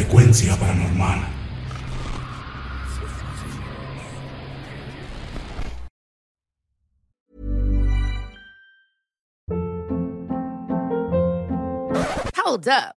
frecuencia paranormal. Hold up.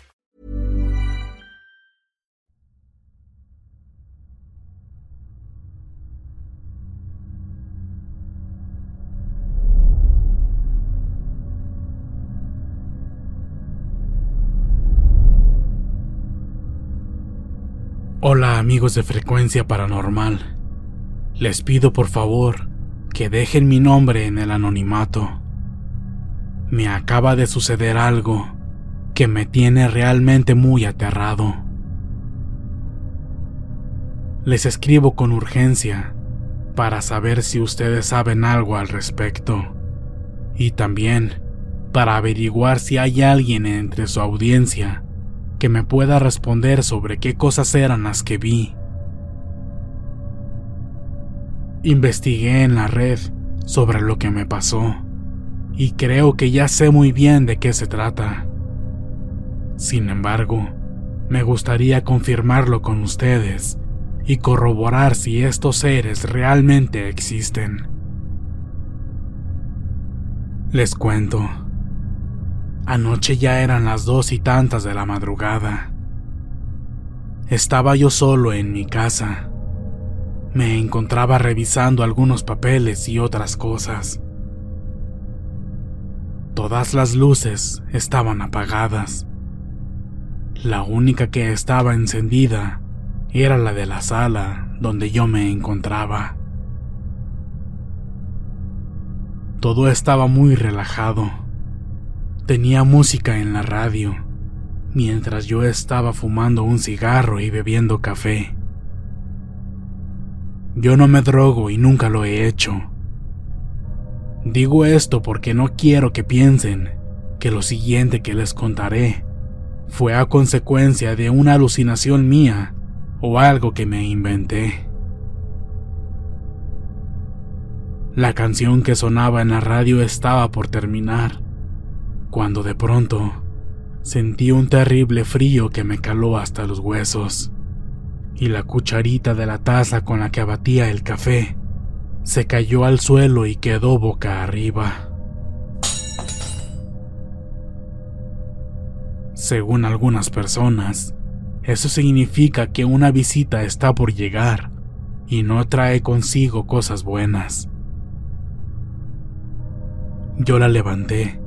Hola amigos de Frecuencia Paranormal. Les pido por favor que dejen mi nombre en el anonimato. Me acaba de suceder algo que me tiene realmente muy aterrado. Les escribo con urgencia para saber si ustedes saben algo al respecto y también para averiguar si hay alguien entre su audiencia que me pueda responder sobre qué cosas eran las que vi. Investigué en la red sobre lo que me pasó y creo que ya sé muy bien de qué se trata. Sin embargo, me gustaría confirmarlo con ustedes y corroborar si estos seres realmente existen. Les cuento. Anoche ya eran las dos y tantas de la madrugada. Estaba yo solo en mi casa. Me encontraba revisando algunos papeles y otras cosas. Todas las luces estaban apagadas. La única que estaba encendida era la de la sala donde yo me encontraba. Todo estaba muy relajado. Tenía música en la radio, mientras yo estaba fumando un cigarro y bebiendo café. Yo no me drogo y nunca lo he hecho. Digo esto porque no quiero que piensen que lo siguiente que les contaré fue a consecuencia de una alucinación mía o algo que me inventé. La canción que sonaba en la radio estaba por terminar, cuando de pronto sentí un terrible frío que me caló hasta los huesos, y la cucharita de la taza con la que abatía el café se cayó al suelo y quedó boca arriba. Según algunas personas, eso significa que una visita está por llegar y no trae consigo cosas buenas. Yo la levanté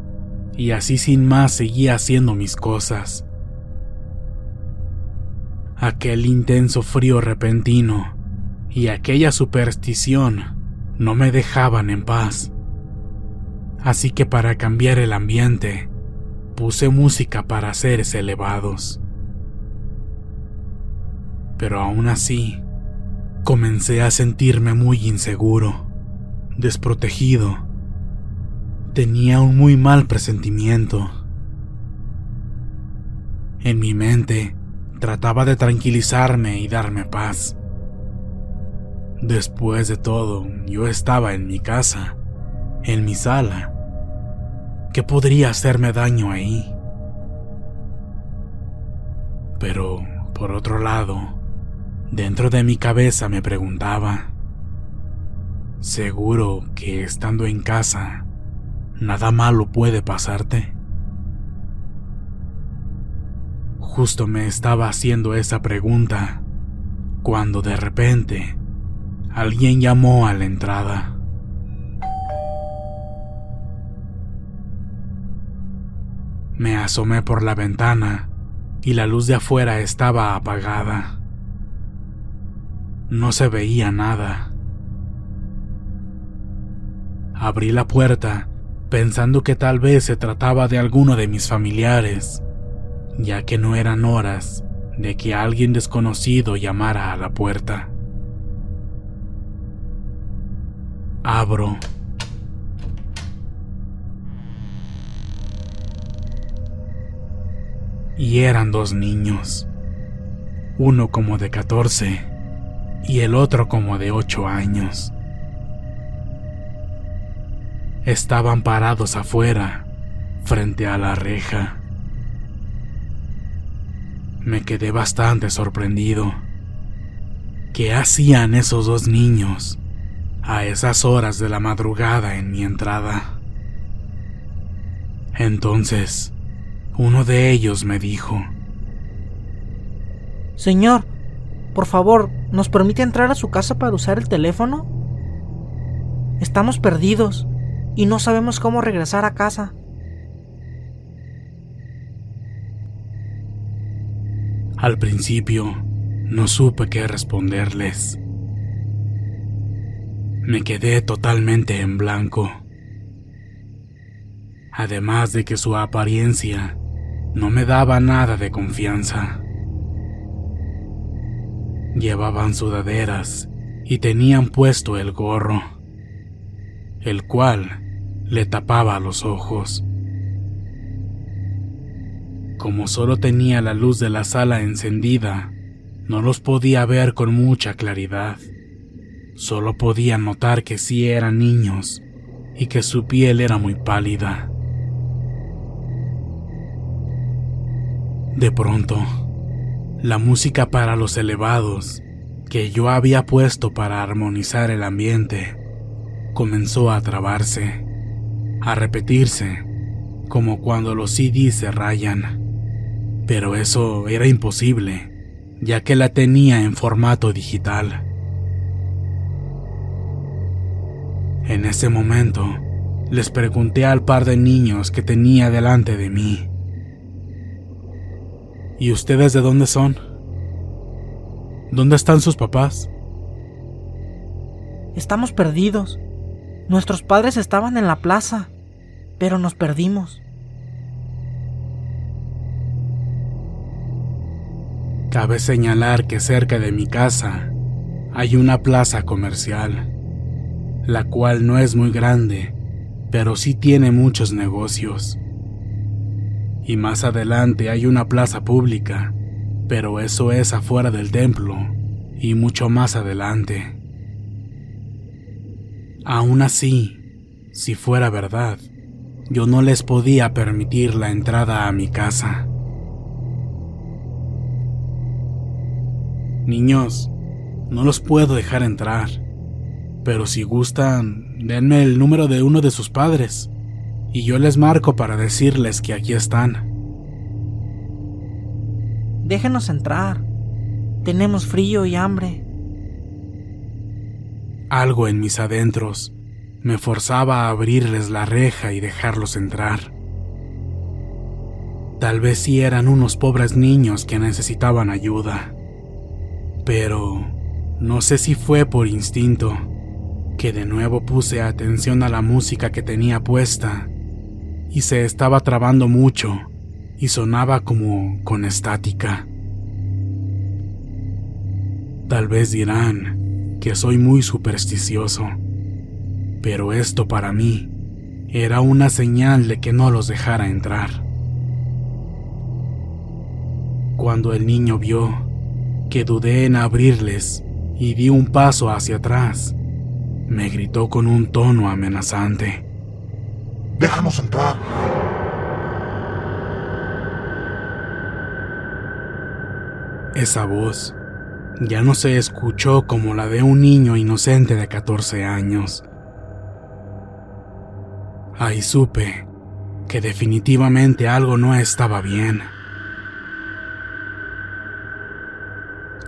y así sin más seguía haciendo mis cosas. Aquel intenso frío repentino y aquella superstición no me dejaban en paz. Así que para cambiar el ambiente, puse música para seres elevados. Pero aún así, comencé a sentirme muy inseguro, desprotegido Tenía un muy mal presentimiento. En mi mente trataba de tranquilizarme y darme paz. Después de todo, yo estaba en mi casa, en mi sala. ¿Qué podría hacerme daño ahí? Pero, por otro lado, dentro de mi cabeza me preguntaba, ¿seguro que estando en casa, nada malo puede pasarte? Justo me estaba haciendo esa pregunta cuando de repente alguien llamó a la entrada. Me asomé por la ventana y la luz de afuera estaba apagada. No se veía nada. Abrí la puerta pensando que tal vez se trataba de alguno de mis familiares, ya que no eran horas de que alguien desconocido llamara a la puerta. Abro y eran dos niños, uno como de 14 y el otro como de 8 años. Estaban parados afuera, frente a la reja. Me quedé bastante sorprendido. ¿Qué hacían esos dos niños a esas horas de la madrugada en mi entrada? Entonces, uno de ellos me dijo, Señor, por favor, ¿nos permite entrar a su casa para usar el teléfono? Estamos perdidos y no sabemos cómo regresar a casa. Al principio, no supe qué responderles. Me quedé totalmente en blanco. Además de que su apariencia no me daba nada de confianza. Llevaban sudaderas y tenían puesto el gorro, el cual le tapaba los ojos. Como solo tenía la luz de la sala encendida, no los podía ver con mucha claridad. Solo podía notar que sí eran niños y que su piel era muy pálida. De pronto, la música para los elevados que yo había puesto para armonizar el ambiente comenzó a trabarse, a repetirse, como cuando los CDs se rayan. Pero eso era imposible, ya que la tenía en formato digital. En ese momento, les pregunté al par de niños que tenía delante de mí ¿Y ustedes de dónde son? ¿Dónde están sus papás? Estamos perdidos. Nuestros padres estaban en la plaza, pero nos perdimos. Cabe señalar que cerca de mi casa hay una plaza comercial, la cual no es muy grande, pero sí tiene muchos negocios y más adelante hay una plaza pública, pero eso es afuera del templo y mucho más adelante. Aún así, si fuera verdad, yo no les podía permitir la entrada a mi casa. Niños, no los puedo dejar entrar, pero si gustan, denme el número de uno de sus padres y yo les marco para decirles que aquí están. Déjenos entrar. Tenemos frío y hambre. Algo en mis adentros me forzaba a abrirles la reja y dejarlos entrar. Tal vez sí eran unos pobres niños que necesitaban ayuda, pero no sé si fue por instinto que de nuevo puse atención a la música que tenía puesta y se estaba trabando mucho y sonaba como con estática. Tal vez dirán que soy muy supersticioso, pero esto para mí era una señal de que no los dejara entrar. Cuando el niño vio que dudé en abrirles y di un paso hacia atrás, me gritó con un tono amenazante. Déjanos entrar. Esa voz ya no se escuchó como la de un niño inocente de 14 años. Ahí supe que definitivamente algo no estaba bien.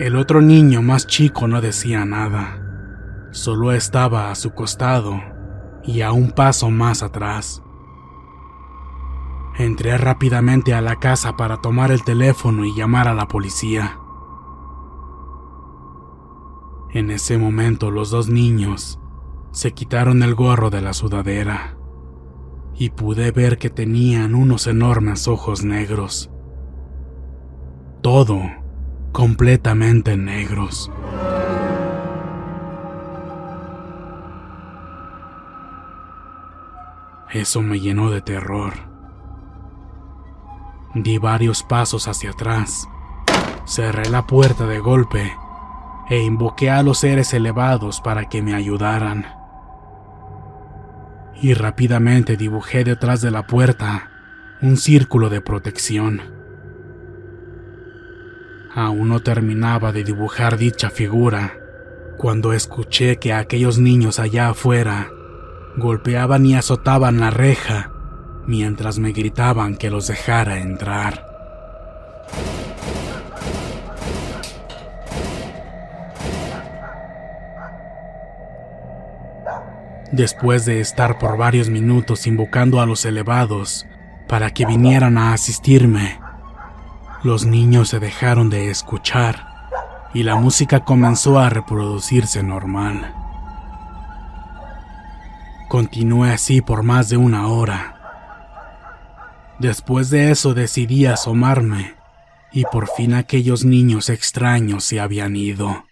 El otro niño más chico no decía nada, solo estaba a su costado y a un paso más atrás. Entré rápidamente a la casa para tomar el teléfono y llamar a la policía. En ese momento los dos niños se quitaron el gorro de la sudadera y pude ver que tenían unos enormes ojos negros. Todo completamente negros. Eso me llenó de terror. Di varios pasos hacia atrás, cerré la puerta de golpe e invoqué a los seres elevados para que me ayudaran. Y rápidamente dibujé detrás de la puerta un círculo de protección. Aún no terminaba de dibujar dicha figura cuando escuché que aquellos niños allá afuera golpeaban y azotaban la reja mientras me gritaban que los dejara entrar. Después de estar por varios minutos invocando a los elevados para que vinieran a asistirme, los niños se dejaron de escuchar y la música comenzó a reproducirse normal. Continué así por más de una hora. Después de eso decidí asomarme y por fin aquellos niños extraños se habían ido.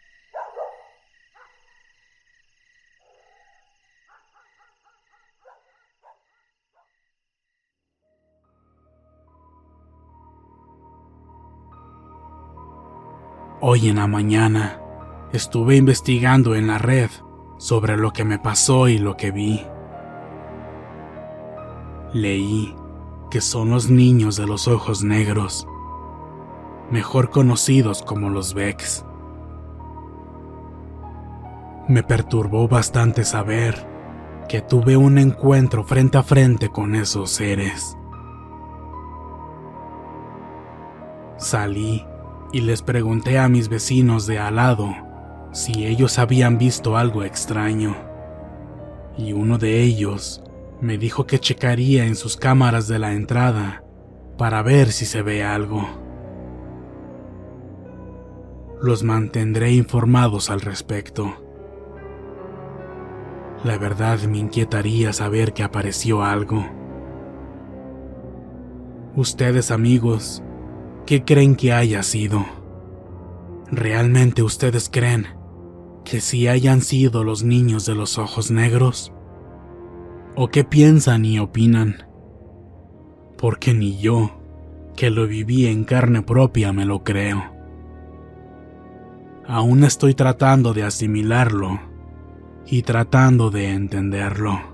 Hoy en la mañana estuve investigando en la red sobre lo que me pasó y lo que vi. Leí que son los niños de los ojos negros, mejor conocidos como los Vex. Me perturbó bastante saber que tuve un encuentro frente a frente con esos seres. Salí y les pregunté a mis vecinos de al lado si ellos habían visto algo extraño. Y uno de ellos me dijo que checaría en sus cámaras de la entrada para ver si se ve algo. Los mantendré informados al respecto. La verdad me inquietaría saber que apareció algo. Ustedes amigos, ¿Qué creen que haya sido? ¿Realmente ustedes creen que si hayan sido los niños de los ojos negros? ¿O qué piensan y opinan? Porque ni yo, que lo viví en carne propia, me lo creo. Aún estoy tratando de asimilarlo y tratando de entenderlo.